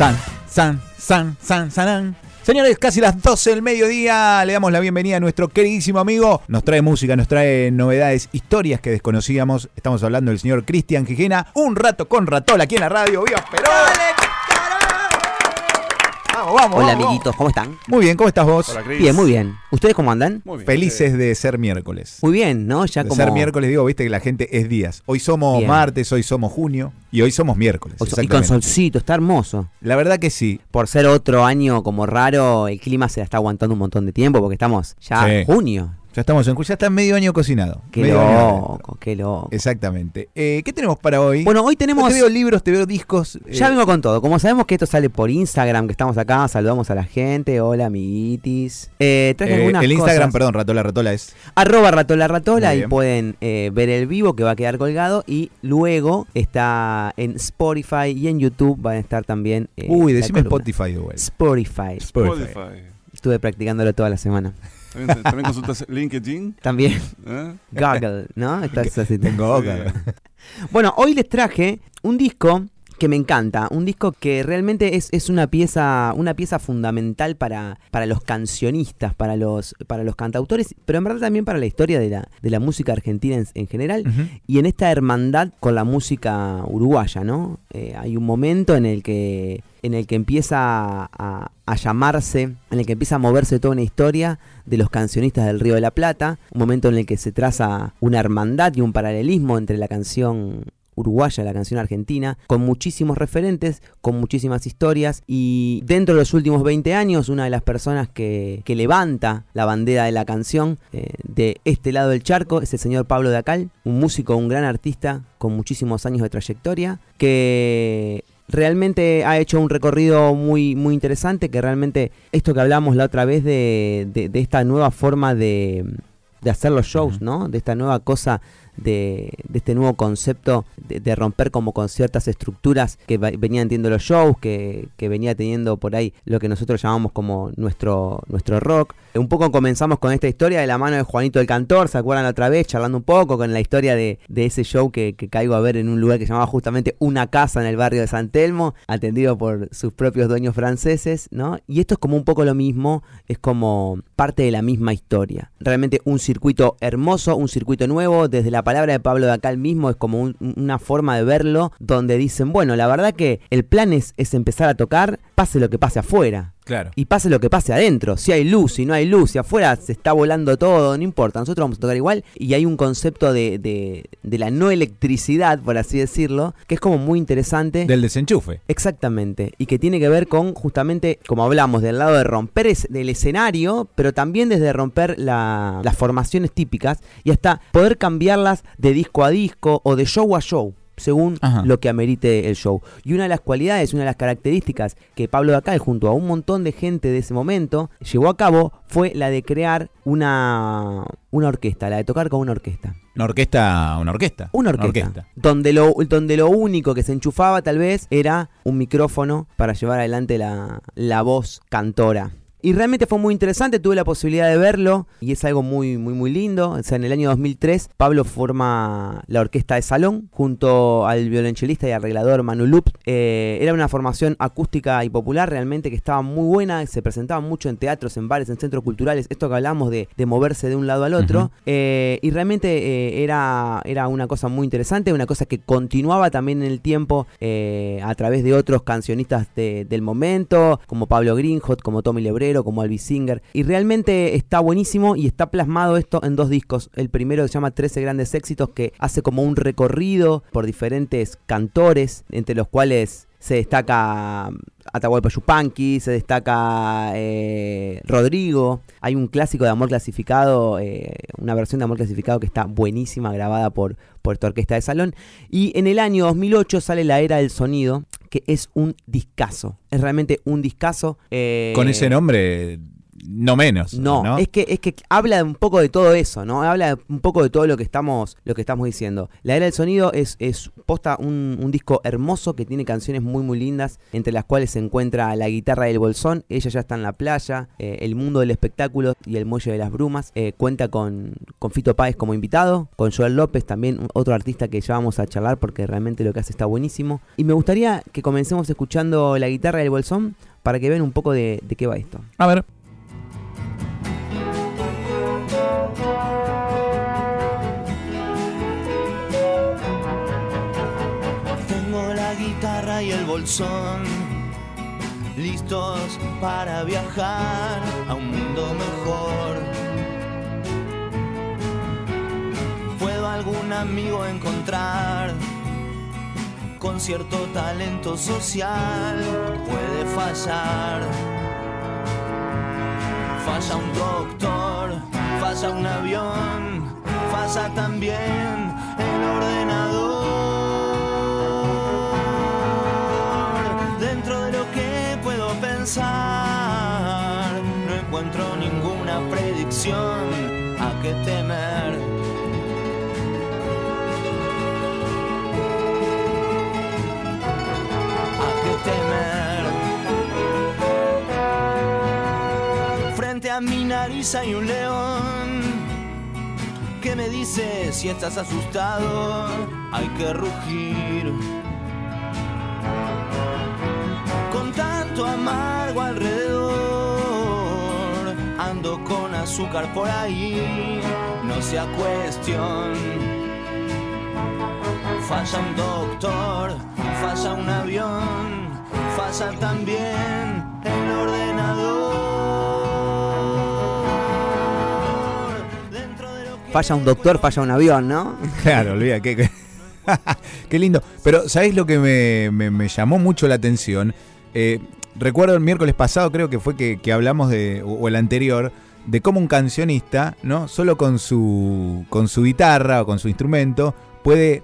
San, san, san, san, san. Señores, casi las 12 del mediodía, le damos la bienvenida a nuestro queridísimo amigo. Nos trae música, nos trae novedades, historias que desconocíamos. Estamos hablando del señor Cristian Gijena. Un rato con Ratola aquí en la radio. ¡Viva Perón! Vamos, vamos. Hola vamos. amiguitos, ¿cómo están? Muy bien, ¿cómo estás vos? Hola, Cris. Bien, muy bien. ¿Ustedes cómo andan? Muy bien. Felices de ser miércoles. Muy bien, ¿no? Ya De como... ser miércoles, digo, viste que la gente es días. Hoy somos Bien. martes, hoy somos junio y hoy somos miércoles. O- Y con exactamente. solcito, está hermoso. La verdad que sí. Por ser otro año como raro, el clima se la está aguantando un montón de tiempo porque estamos ya Sí. en junio. Ya estamos en ya está medio año cocinado. Qué Medio loco, qué loco. Exactamente. Eh, ¿Qué tenemos para hoy? Bueno, hoy tenemos... Te veo libros, te veo discos. Ya eh, vengo con todo. Como sabemos que esto sale por Instagram, que estamos acá, saludamos a la gente. Hola, amiguitis. Eh, traje eh, algunas el Instagram, cosas. perdón, Ratola Ratola es. Arroba ratola ratola, bien. pueden eh, ver el vivo que va a quedar colgado y luego está en Spotify y en YouTube van a estar también. eh, Uy, decime columna. Spotify vuelta. Spotify. Spotify. Spotify. Estuve practicándolo toda la semana. ¿También, también consultas LinkedIn? También ¿Eh? Google, ¿no? Estás así. Boca. Bueno, hoy les traje un disco que me encanta, un disco que realmente es, es una pieza, una pieza fundamental para, para los cancionistas, para los, para los cantautores, pero en verdad también para la historia de la, de la música argentina en, en general. Y en esta hermandad con la música uruguaya, ¿no? Eh, hay un momento en el que en el que empieza a, a llamarse, en el que empieza a moverse toda una historia de los cancionistas del Río de la Plata, un momento en el que se traza una hermandad y un paralelismo entre la canción uruguaya, la canción argentina, con muchísimos referentes, con muchísimas historias y dentro de los últimos 20 años una de las personas que, que levanta la bandera de la canción eh, de este lado del charco es el señor Pablo Dacal, un músico, un gran artista con muchísimos años de trayectoria, que realmente ha hecho un recorrido muy, muy interesante, que realmente esto que hablamos la otra vez de, de- de esta nueva forma de, de hacer los shows. ¿no? De esta nueva cosa de, este nuevo concepto de, romper como con ciertas estructuras que venían teniendo los shows, que, que venía teniendo por ahí lo que nosotros llamamos como nuestro, nuestro rock. Un poco comenzamos con esta historia de la mano de Juanito el Cantor, ¿se acuerdan otra vez? Charlando un poco con la historia de, ese show que, caigo a ver en un lugar que se llamaba justamente Una Casa en el barrio de San Telmo, atendido por sus propios dueños franceses, ¿no? Y esto es como un poco lo mismo, es como parte de la misma historia. Realmente un circuito hermoso, un circuito nuevo, desde la palabra de Pablo de acá mismo es como un- una forma de verlo, donde dicen, bueno, la verdad que el plan es, es empezar a tocar, pase lo que pase afuera. Claro. Y pase lo que pase adentro, si hay luz, si no hay luz, si afuera se está volando todo, no importa, nosotros vamos a tocar igual. Y hay un concepto de, de- de la no electricidad, por así decirlo, que es como muy interesante. Del desenchufe. Exactamente, y que tiene que ver con justamente, como hablamos, del lado de romper es- del escenario, pero también desde romper la- las formaciones típicas y hasta poder cambiarlas de disco a disco o de show a show según Ajá. lo que amerite el show. Y una de las cualidades, una de las características que Pablo Dacal, junto a un montón de gente de ese momento, llevó a cabo fue la de crear una, una orquesta, la de tocar con una orquesta. Una orquesta, una orquesta. Una orquesta. Donde, lo, donde lo único que se enchufaba tal vez era un micrófono para llevar adelante la, la voz cantora. Y realmente fue muy interesante, tuve la posibilidad de verlo y es algo muy, muy, muy lindo. O sea, en el año 2003, Pablo forma la orquesta de salón junto al violonchelista y arreglador Manu Lup. Eh, era una formación acústica y popular realmente que estaba muy buena, se presentaba mucho en teatros, en bares, en centros culturales. Esto que hablamos de, de moverse de un lado al otro. Eh, y realmente eh, era, era una cosa muy interesante, una cosa que continuaba también en el tiempo eh, a través de otros cancionistas de- del momento, como Pablo Greenhot, como Tommy Como Albi Singer. Y realmente está buenísimo y está plasmado esto en dos discos. El primero se llama 13 grandes éxitos, que hace como un recorrido por diferentes cantores, entre los cuales se destaca Atahualpa Yupanqui, se destaca eh, Rodrigo. Hay un clásico de Amor Clasificado, eh, una versión de Amor Clasificado que está buenísima, grabada por, por esta orquesta de salón. Y en el año 2008 sale La Era del Sonido, que es un discazo. Es realmente un discazo. eh, Con ese nombre no menos. No, Es, que, es que habla un poco de todo eso, ¿no? Habla un poco de todo lo que estamos, lo que estamos diciendo. La Era del Sonido es, es posta un, disco hermoso que tiene canciones muy, muy lindas, entre las cuales se encuentra La guitarra del bolsón, Ella ya está en la playa, eh, El mundo del espectáculo y El muelle de las brumas. Eh, cuenta con, con Fito Páez como invitado, con Joel López, también otro artista que ya vamos a charlar porque realmente lo que hace está buenísimo. Y me gustaría que comencemos escuchando La guitarra del bolsón para que vean un poco de, de qué va esto. A ver. Y el bolsón, listos para viajar a un mundo mejor. ¿Puedo algún amigo encontrar con cierto talento social? Puede fallar. Falla un doctor, falla un avión, falla también el ordenador. A qué temer. A qué temer. Frente a mi nariz hay un león que me dice si estás asustado, hay que rugir. amargo alrededor. Azúcar por ahí, no sea cuestión. Falla un doctor, falla un avión, falla también el ordenador. Falla un doctor, falla un avión, ¿no? Claro, olvida, qué, qué, lindo. Pero, ¿sabéis lo que me, me, llamó mucho la atención? Eh, recuerdo el miércoles pasado, creo que fue que, hablamos de, o, el anterior, de cómo un cancionista, ¿no? Solo con su, con su guitarra o con su instrumento puede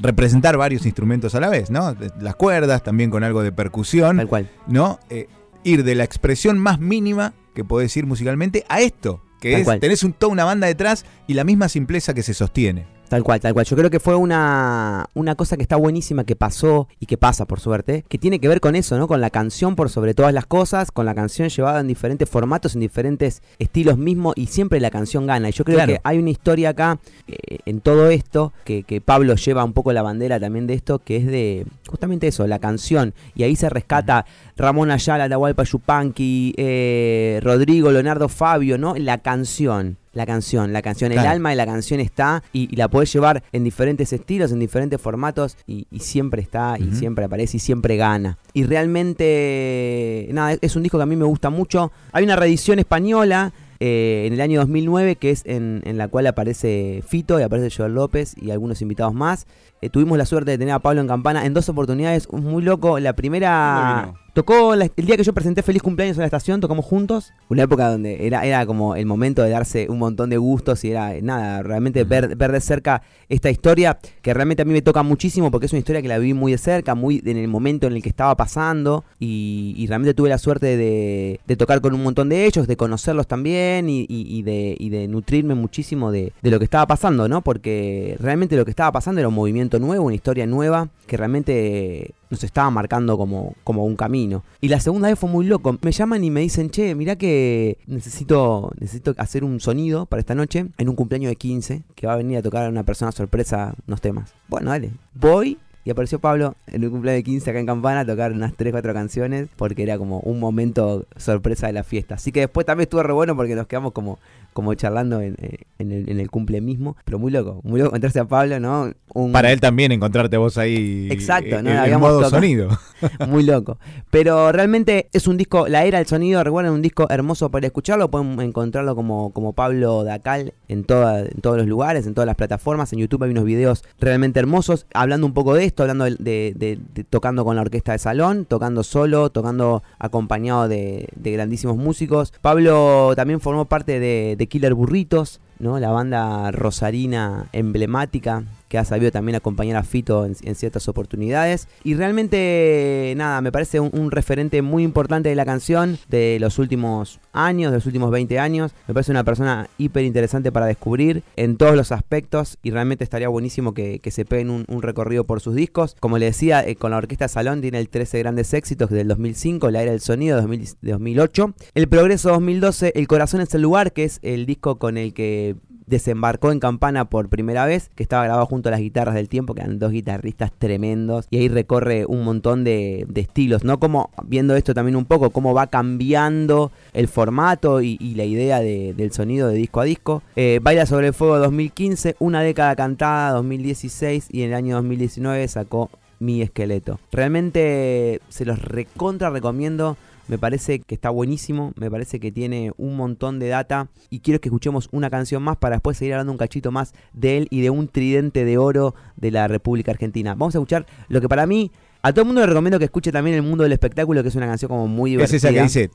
representar varios instrumentos a la vez, ¿no? Las cuerdas, también con algo de percusión. Tal cual. ¿No? Eh, ir de la expresión más mínima que podés ir musicalmente a esto, que es, tenés un, toda una banda detrás y la misma simpleza que se sostiene. Tal cual, tal cual. Yo creo que fue una, una cosa que está buenísima que pasó y que pasa, por suerte, que tiene que ver con eso, ¿no? Con la canción por sobre todas las cosas, con la canción llevada en diferentes formatos, en diferentes estilos mismos y siempre la canción gana. Y yo creo que hay una historia acá eh, en todo esto que, que, Pablo lleva un poco la bandera también de esto, que es de justamente eso, la canción. Y ahí se rescata Ramón Ayala, Atahualpa Yupanqui, eh, Rodrigo, Leonardo Fabio, ¿no? La canción la canción, la canción, el alma de la canción está y, la puedes llevar en diferentes estilos, en diferentes formatos y, siempre está y siempre aparece y siempre gana. Y realmente, nada, es un disco que a mí me gusta mucho. Hay una reedición española. Eh, en el año 2009, que es en, la cual aparece Fito y aparece Joel López y algunos invitados más. Eh, tuvimos la suerte de tener a Pablo en campana en dos oportunidades, muy loco. La primera Tocó el día que yo presenté Feliz Cumpleaños en la estación, tocamos juntos. Una época donde era, era como el momento de darse un montón de gustos y era nada, realmente ver, ver de cerca esta historia que realmente a mí me toca muchísimo porque es una historia que la viví muy de cerca, muy en el momento en el que estaba pasando y, realmente tuve la suerte de, tocar con un montón de ellos, de conocerlos también y, de, y de, nutrirme muchísimo de, de, lo que estaba pasando, ¿no? Porque realmente lo que estaba pasando era un movimiento nuevo, una historia nueva que realmente nos estaba marcando como, como un camino. Y la segunda vez fue muy loco. Me llaman y me dicen, che, mirá que necesito, necesito hacer un sonido para esta noche en un cumpleaños de 15 que va a venir a tocar a una persona sorpresa unos temas. Bueno, dale. Voy y apareció Pablo en un cumpleaños de 15 acá en Campana a tocar unas 3, 4 canciones porque era como un momento sorpresa de la fiesta. Así que después también estuvo re bueno porque nos quedamos como como charlando en, eh, el, cumple mismo, pero muy loco, muy loco encontrarse a Pablo, ¿no? Para él también encontrarte vos ahí. Exacto, ¿no? En, modo sonido. muy loco. Pero realmente es un disco, la era del sonido, recuerden, un disco hermoso para escucharlo, pueden encontrarlo como, como Pablo Dacal en, toda, en todos los lugares, en todas las plataformas, en YouTube hay unos videos realmente hermosos, hablando un poco de esto, hablando de, tocando con la orquesta de salón, tocando solo, tocando acompañado de, grandísimos músicos. Pablo también formó parte de Killer Burritos, ¿no? La banda rosarina emblemática que ha sabido también acompañar a Fito en, ciertas oportunidades. Y realmente, nada, me parece un, referente muy importante de la canción de los últimos años, de los últimos 20 años. Me parece una persona hiper interesante para descubrir en todos los aspectos y realmente estaría buenísimo que, se peguen un, un recorrido por sus discos. Como le decía, eh, con la Orquesta Salón tiene el 13 grandes éxitos del 2005, La Era del Sonido de 2000 de 2008, El Progreso 2012, El Corazón es el lugar, que es el disco con el que desembarcó en Campana por primera vez, que estaba grabado junto a las guitarras del tiempo, que eran dos guitarristas tremendos, y ahí recorre un montón de, estilos, ¿no? Como viendo esto también un poco, cómo va cambiando el formato y, la idea de- del sonido de disco a disco. Eh, Baila sobre el fuego 2015, Una década cantada 2016 y en el año 2019 sacó Mi esqueleto. Realmente se los recontra recomiendo. Me parece que está buenísimo, me parece que tiene un montón de data y quiero que escuchemos una canción más para después seguir hablando un cachito más de él y de un tridente de oro de la República Argentina. Vamos a escuchar lo que para mí, a todo el mundo le recomiendo que escuche también El Mundo del Espectáculo, que es una canción como muy Es divertida. esa que dice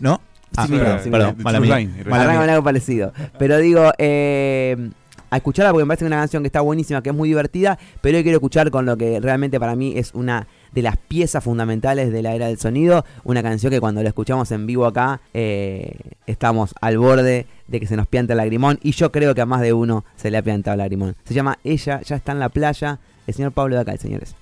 ¿no? Ah, perdón, mala mía. Arranca algo parecido. Pero digo, eh, a escucharla porque me parece una canción que está buenísima, que es muy divertida, pero hoy quiero escuchar con lo que realmente para mí es una de las piezas fundamentales de la era del sonido, una canción que cuando la escuchamos en vivo acá eh, estamos al borde de que se nos pianta el lagrimón y yo creo que a más de uno se le ha piantado el lagrimón. Se llama Ella, ya está en la playa, el señor Pablo de acá, señores.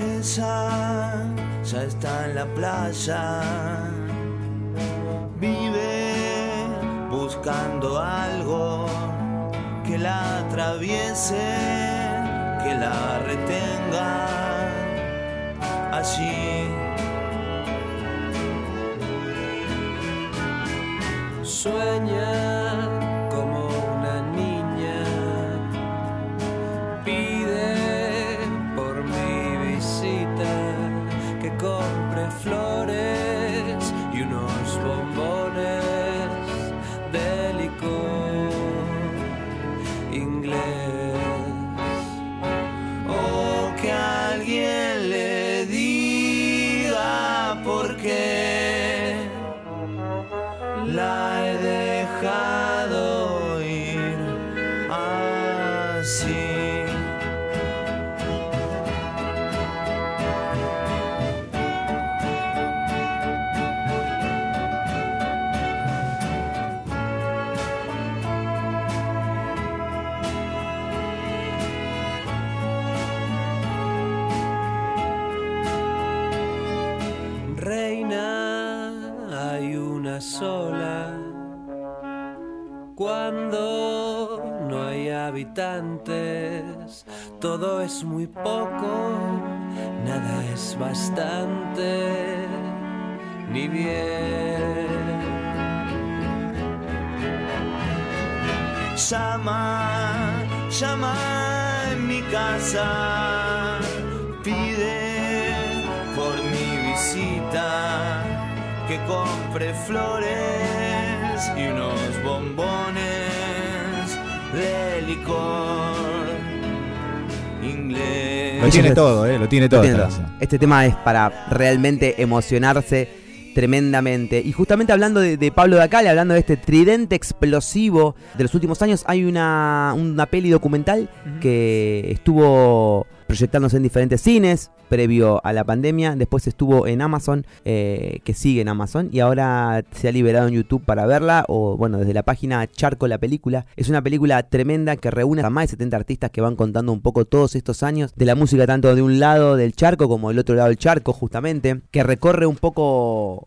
Ella ya está en la playa. Vive buscando algo que la atraviese, que la retenga allí. Sueña Cuando no hay habitantes, todo es muy poco, nada es bastante, ni bien. Llama, llama en mi casa, pide por mi visita que compre flores y unos bombones. Lo tiene todo, ¿eh? Lo tiene todo. Entiendo. esta canción. Este tema es para realmente emocionarse tremendamente. Y justamente hablando de, de Pablo Dacal, hablando de este tridente explosivo de los últimos años, hay una, una peli documental que estuvo proyectándose en diferentes cines previo a la pandemia, después estuvo en Amazon, eh, que sigue en Amazon, y ahora se ha liberado en YouTube para verla, o bueno, desde la página Charco la película. Es una película tremenda que reúne a más de 70 artistas que van contando un poco todos estos años de la música tanto de un lado del charco como del otro lado del charco, justamente, que recorre un poco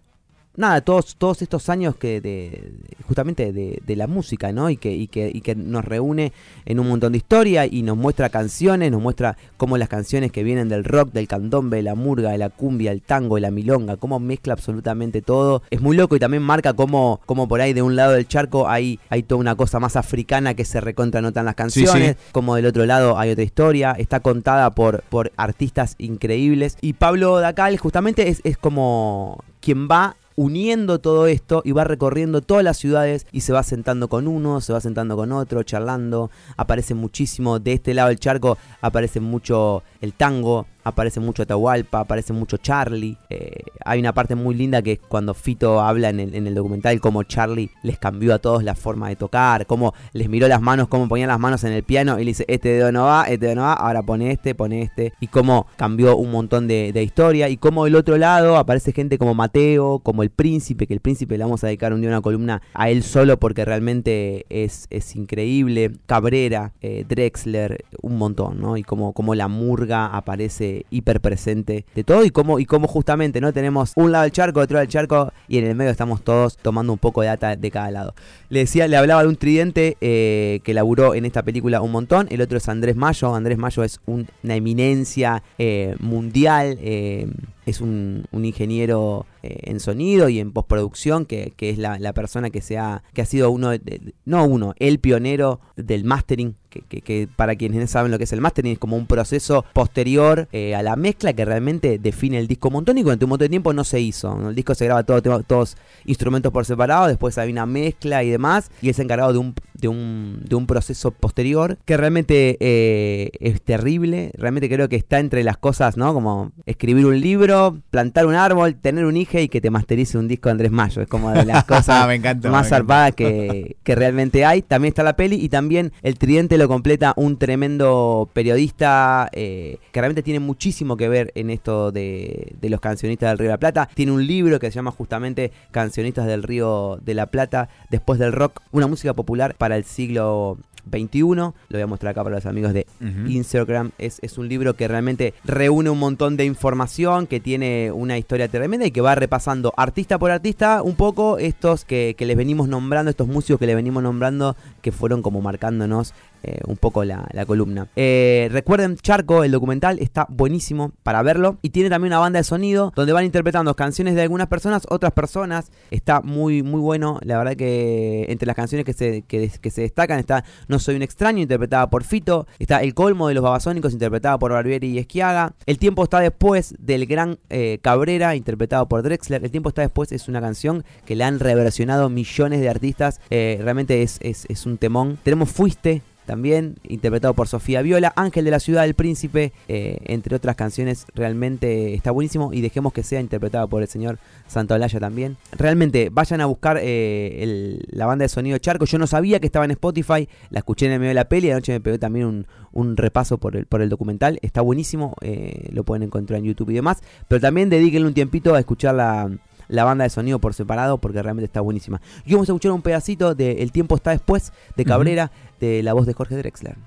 nada, todos, todos estos años que de, justamente de, de la música, ¿no? Y que, y, que, y que nos reúne en un montón de historia y nos muestra canciones, nos muestra cómo las canciones que vienen del rock, del candombe, de la murga, de la cumbia, el tango, de la milonga, cómo mezcla absolutamente todo. Es muy loco y también marca cómo, cómo por ahí de un lado del charco hay, hay toda una cosa más africana que se recontranotan las canciones, como del otro lado hay otra historia, está contada por, por artistas increíbles. Y Pablo Dacal justamente es, es como quien va uniendo todo esto y va recorriendo todas las ciudades y se va sentando con uno, se va sentando con otro, charlando, aparece muchísimo, de este lado del charco aparece mucho el tango, aparece mucho Atahualpa, aparece mucho Charlie. Eh, hay una parte muy linda que es cuando Fito habla en el, en el documental, cómo Charlie les cambió a todos la forma de tocar, cómo les miró las manos, cómo ponían las manos en el piano y le dice, este dedo no va, este dedo no va, ahora pone este, pone este. Y cómo cambió un montón de, historia. Y cómo del otro lado aparece gente como Mateo, como el príncipe, que el príncipe le vamos a dedicar un día una columna a él solo porque realmente es, es increíble. Cabrera, eh, Drexler, un montón, ¿no? Y como, como la murga aparece hiper presente de todo y como, y como justamente, ¿no? Tenemos un lado del charco, otro lado del charco y en el medio estamos todos tomando un poco de data de cada lado. Le decía, le hablaba de un tridente eh, que laburó en esta película un montón. El otro es Andrés Mayo. Andrés Mayo es un- una eminencia eh, mundial. eh, es un, ingeniero en sonido y en postproducción, que, que es la, persona que, se ha, que ha sido uno, de- no uno, el pionero del mastering, que, que- que para quienes no saben lo que es el mastering, es como un proceso posterior eh, a la mezcla que realmente define el disco un montón y durante un montón de tiempo no se hizo. El disco se graba todo, todos instrumentos por separado, después hay una mezcla y demás, y es encargado de un, de un, de un proceso posterior que realmente eh, es terrible, realmente creo que está entre las cosas, ¿no? Como escribir un libro, plantar un árbol, tener un hijo y que te masterice un disco de Andrés Mayo, es como de las cosas Me encanta, más zarpadas que, que realmente hay. También está la peli y también el tridente lo completa un tremendo periodista eh, que realmente tiene muchísimo que ver en esto de, de los cancionistas del Río de la Plata. Tiene un libro que se llama justamente Cancionistas del Río de la Plata, después del rock, una música popular para el siglo XXI. Lo voy a mostrar acá para los amigos de. Instagram. Es, es un libro que realmente reúne un montón de información, que tiene una historia tremenda y que va repasando artista por artista un poco estos que, que les venimos nombrando, estos músicos que les venimos nombrando, que fueron como marcándonos eh, un poco la, la columna. Eh, recuerden, Charco, el documental, está buenísimo para verlo. Y tiene también una banda de sonido donde van interpretando canciones de algunas personas, otras personas. Está muy, muy bueno. La verdad que entre las canciones que se, que, se destacan está No Soy un extraño, interpretada por Fito. Está El Colmo de los Babasónicos, interpretada por Barbieri y Esquiaga. El tiempo está después del gran eh, Cabrera, interpretado por Drexler. El tiempo está después es una canción que le han reversionado millones de artistas. Realmente es, es, es un temón. Tenemos Fuiste, también interpretado por Sofía Viola, Ángel de la Ciudad del Príncipe, eh, entre otras canciones, realmente está buenísimo y dejemos que sea interpretado por el señor Santolaya también. Realmente vayan a buscar eh, la banda de sonido Charco, yo no sabía que estaba en Spotify, la escuché en el medio de la peli, anoche me pegué también un, un repaso por el, por el documental, está buenísimo, eh, lo pueden encontrar en YouTube y demás, pero también dedíquenle un tiempito a escuchar la la banda de sonido por separado porque realmente está buenísima. Y vamos a escuchar un pedacito de El tiempo está después de Cabrera de la voz de Jorge Drexler.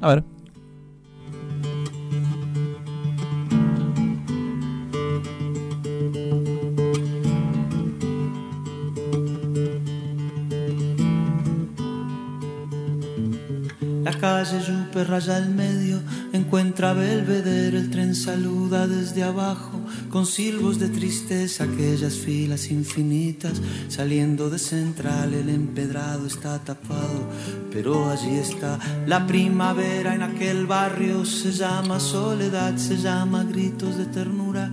A ver. La calle Yupe raya el medio, encuentra Belvedere, el tren saluda desde abajo, con silbos de tristeza, aquellas filas infinitas, saliendo de central, el empedrado está tapado, pero allí está la primavera en aquel barrio, se llama soledad, se llama gritos de ternura,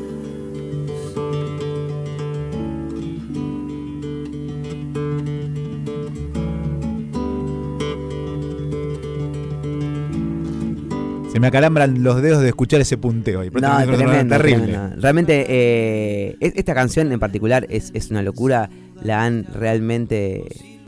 Se me acalambran los dedos de escuchar ese punteo. ahí. No, tremendo, terrible. tremendo. Realmente, eh, es- esta canción en particular es, es una locura. La han realmente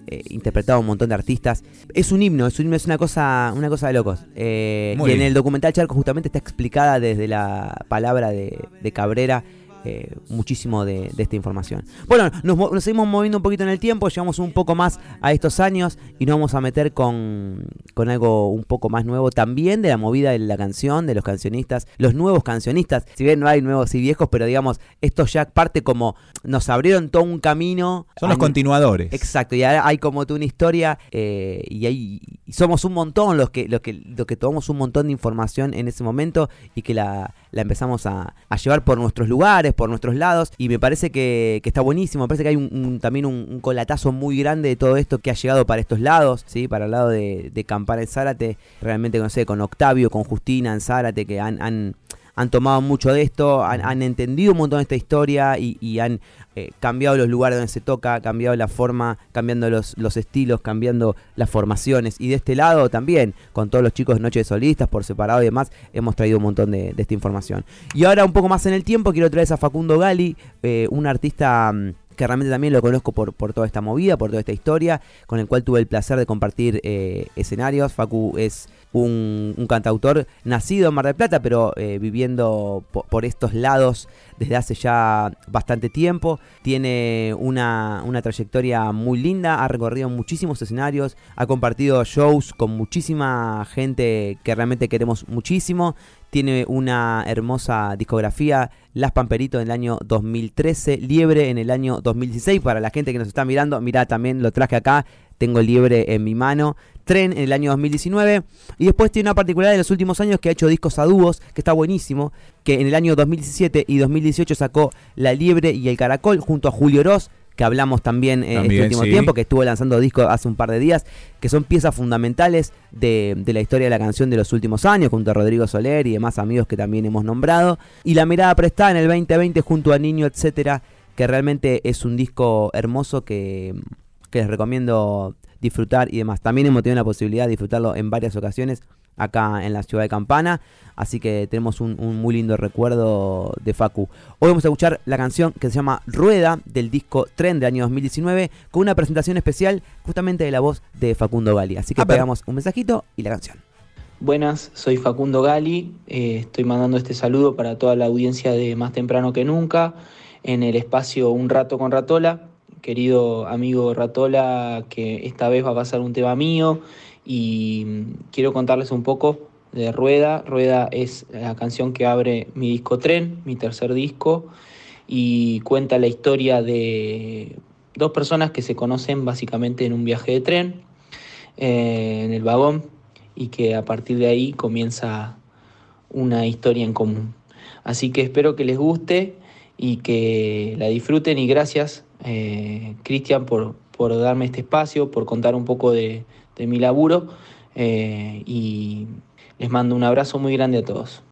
eh, interpretado un montón de artistas. Es un himno, es un himno, es una cosa, una cosa de locos. Eh, y en el documental Charco justamente está explicada desde la palabra de, de Cabrera. Eh, muchísimo de, de esta información. Bueno, nos, mo- nos seguimos moviendo un poquito en el tiempo, llegamos un poco más a estos años y nos vamos a meter con, con algo un poco más nuevo también de la movida de la canción, de los cancionistas, los nuevos cancionistas, si bien no hay nuevos y viejos, pero digamos, esto ya parte como nos abrieron todo un camino. Son los Hay- continuadores. Exacto, y ahora hay como tú una historia eh, y hay y somos un montón los que, los que, los que tomamos un montón de información en ese momento y que la, la empezamos a, a llevar por nuestros lugares, por nuestros lados. Y me parece que, está buenísimo. Me parece que hay un, también un, colatazo muy grande de todo esto que ha llegado para estos lados, ¿sí? Para el lado de, de en Zárate, realmente, no sé, con Octavio, con Justina en Zárate, que han, han tomado mucho de esto, han, han entendido un montón de esta historia y, y han eh, cambiado los lugares donde se toca, cambiado la forma, cambiando los, los estilos, cambiando las formaciones. Y de este lado también, con todos los chicos de Noche de Solistas por separado y demás, hemos traído un montón de, de esta información. Y ahora un poco más en el tiempo, quiero traer a Facundo Gali, eh, un artista... mm, que realmente también lo conozco por, por toda esta movida, por toda esta historia, con el cual tuve el placer de compartir eh, escenarios. Facu es un, cantautor nacido en Mar del Plata, pero eh, viviendo po- por estos lados desde hace ya bastante tiempo. Tiene una, una trayectoria muy linda, ha recorrido muchísimos escenarios, ha compartido shows con muchísima gente que realmente queremos muchísimo. Tiene una hermosa discografía, Las Pamperitos en el año 2013, Liebre en el año 2016. Para la gente que nos está mirando, mirá, también lo traje acá, tengo Liebre en mi mano. Tren en el año 2019. Y después tiene una particularidad de los últimos años que ha hecho discos a dúos, que está buenísimo. Que en el año 2017 y 2018 sacó La Liebre y el Caracol junto a Julio Oroz, que hablamos también, eh, También, este último sí. tiempo, que estuvo lanzando discos hace un par de días, que son piezas fundamentales de, de la historia de la canción de los últimos años, junto a Rodrigo Soler y demás amigos que también hemos nombrado. Y La Mirada Prestada en el 2020 junto a Niño, etcétera, que realmente es un disco hermoso que, que les recomiendo disfrutar y demás. También hemos tenido la posibilidad de disfrutarlo en varias ocasiones acá en la ciudad de Campana, así que tenemos un, un muy lindo recuerdo de Facu. Hoy vamos a escuchar la canción que se llama Rueda del disco Tren del año 2019 con una presentación especial justamente de la voz de Facundo Gali. Así que A ver. pegamos un mensajito y la canción. Buenas, soy Facundo Gali. eh, estoy mandando este saludo para toda la audiencia de Más Temprano que Nunca en el espacio Un Rato con Ratola. Querido amigo Ratola, que esta vez va a pasar un tema mío y mm, quiero contarles un poco de Rueda. Rueda es la canción que abre mi disco Tren, mi tercer disco, y cuenta la historia de dos personas que se conocen básicamente en un viaje de tren, eh, en el vagón, y que a partir de ahí comienza una historia en común. Así que espero que les guste y que la disfruten y gracias eh, Cristian por, por darme este espacio, por contar un poco de, de mi laburo eh, y les mando un abrazo muy grande a todos.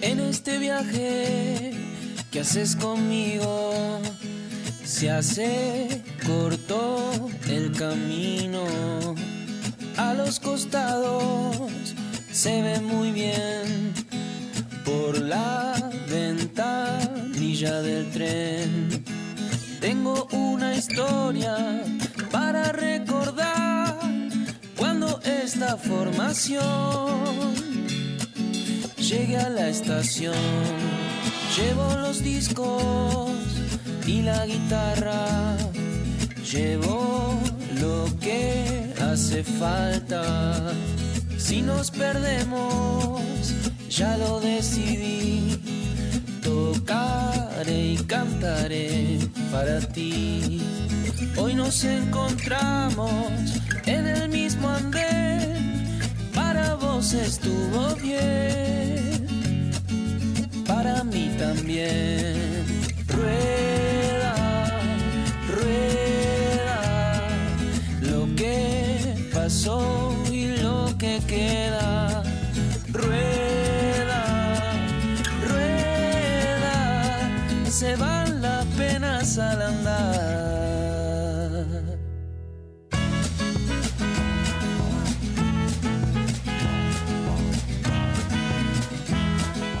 En este viaje que haces conmigo, se hace corto el camino. A los costados se ve muy bien por la ventanilla del tren. Tengo una historia para recordar cuando esta formación Llegué a la estación, llevo los discos y la guitarra, llevo hace falta. Si nos perdemos, ya lo decidí, tocaré y cantaré para ti. Hoy nos encontramos en el mismo andén, para vos estuvo bien, para mí también. Rueda, rueda, pasó y lo que queda. Rueda, rueda, se van las penas al andar.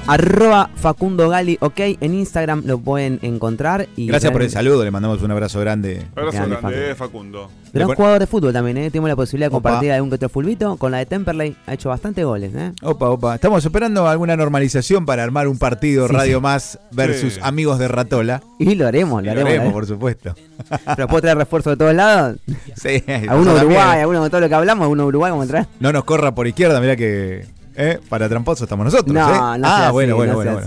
Arroba Facundo Gali, ok, en Instagram lo pueden encontrar. Y Gracias por el saludo, le mandamos un abrazo grande. Abrazo Grande, grande, eh, Facundo. Gran jugador de fútbol también, ¿eh? Tenemos la posibilidad de Opa. compartir algún que otro fulbito. Con la de Temperley ha hecho bastante goles, ¿eh? Opa, opa. Estamos esperando alguna normalización para armar un partido Sí, Radio Más versus Sí. amigos de Ratola. Y lo haremos, Y lo lo haremos. haremos, ¿eh? por supuesto. Pero puedo traer refuerzo de todos lados. Sí, Alguno nosotros Uruguay, también. alguno con todo lo que hablamos, alguno Uruguay, como traer. No nos corra por izquierda, mira que ¿Eh? Para tramposos estamos nosotros. No, ¿eh? no ah, bueno, bueno, no bueno.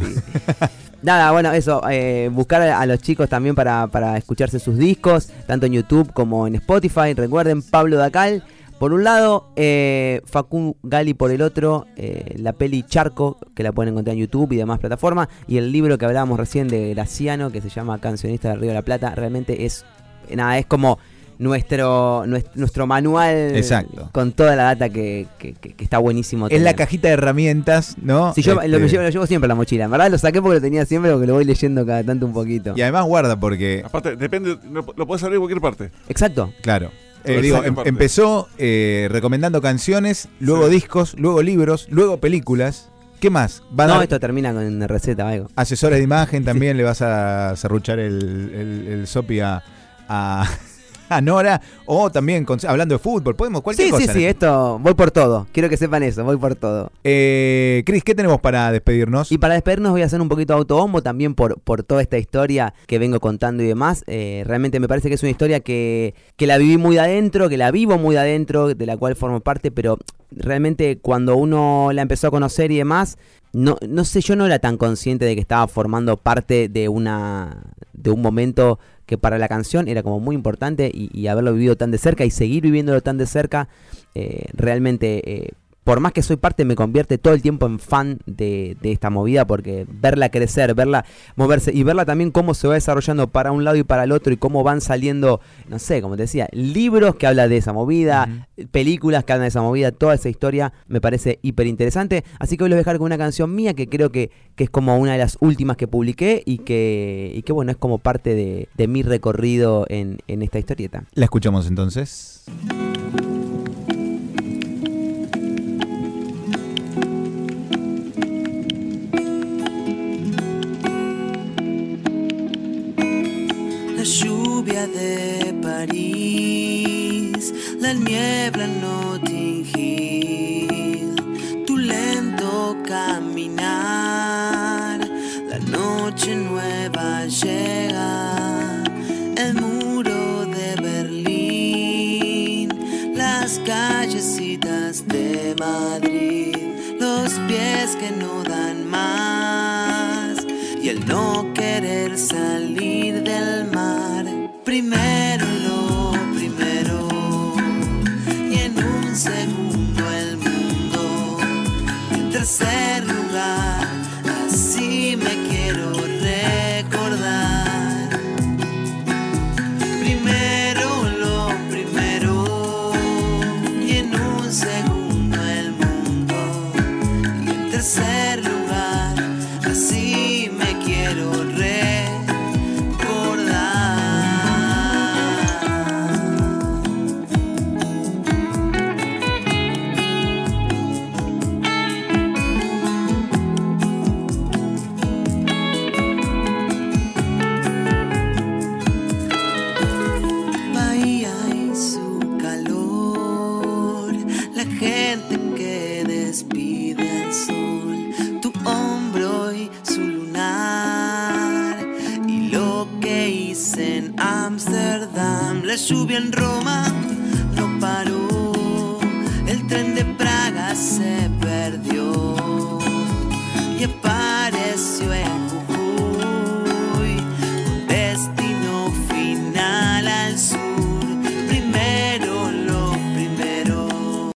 Nada, bueno, eso, eh, buscar a los chicos también para, para escucharse sus discos, tanto en YouTube como en Spotify. Recuerden, Pablo Dacal, por un lado, eh, Facu Gali por el otro, eh, la peli Charco, que la pueden encontrar en YouTube y demás plataformas, y el libro que hablábamos recién de Graciano, que se llama Cancionista del Río de la Plata, realmente es, nada, es como nuestro, nues- nuestro manual Exacto. con toda la data que, que- que- que está buenísimo. Es la cajita de herramientas, ¿no? Sí, yo Este, lo, me llevo, lo llevo siempre la mochila. En verdad lo saqué porque lo tenía siempre porque lo voy leyendo cada tanto un poquito. Y además guarda porque, Aparte, depende, lo, lo puedes abrir en cualquier parte. Exacto. claro. eh, digo, em- empezó eh, recomendando canciones, luego Sí. discos, luego libros, luego películas. ¿Qué más? Va a No, dar esto termina con una receta o algo. asesores de imagen también, le vas a serruchar el, el, el sopi a, a, a Nora. O también con- hablando de fútbol, podemos cualquier Sí, cosa. sí, sí, esto voy por todo. Quiero que sepan eso, voy por todo. Eh, Cris, ¿qué tenemos para despedirnos? Y para despedirnos voy a hacer un poquito de autobombo también por, por toda esta historia que vengo contando y demás. Eh, realmente me parece que es una historia que, que la viví muy de adentro, que la vivo muy de adentro, de la cual formo parte, pero realmente cuando uno la empezó a conocer y demás, no, no sé, yo no era tan consciente de que estaba formando parte de una de un momento que para la canción era como muy importante y, haberlo vivido tan de cerca y seguir viviéndolo tan de cerca, eh, realmente, eh, por más que soy parte, me convierte todo el tiempo en fan de, de esta movida porque verla crecer, verla moverse y verla también cómo se va desarrollando para un lado y para el otro y cómo van saliendo, no sé, como te decía, libros que hablan de esa movida, películas que hablan de esa movida, toda esa historia me parece hiper interesante. Así que hoy los voy a dejar con una canción mía que creo que, que es como una de las últimas que publiqué y que, y que bueno, es como parte de, de mi recorrido en, en esta historieta. La escuchamos entonces. Lluvia de París, la niebla en Notting Hill, tu lento caminar, la noche nueva llega, el muro de Berlín, las callecitas de Madrid, los pies que no dan más y el no querer salir. Primero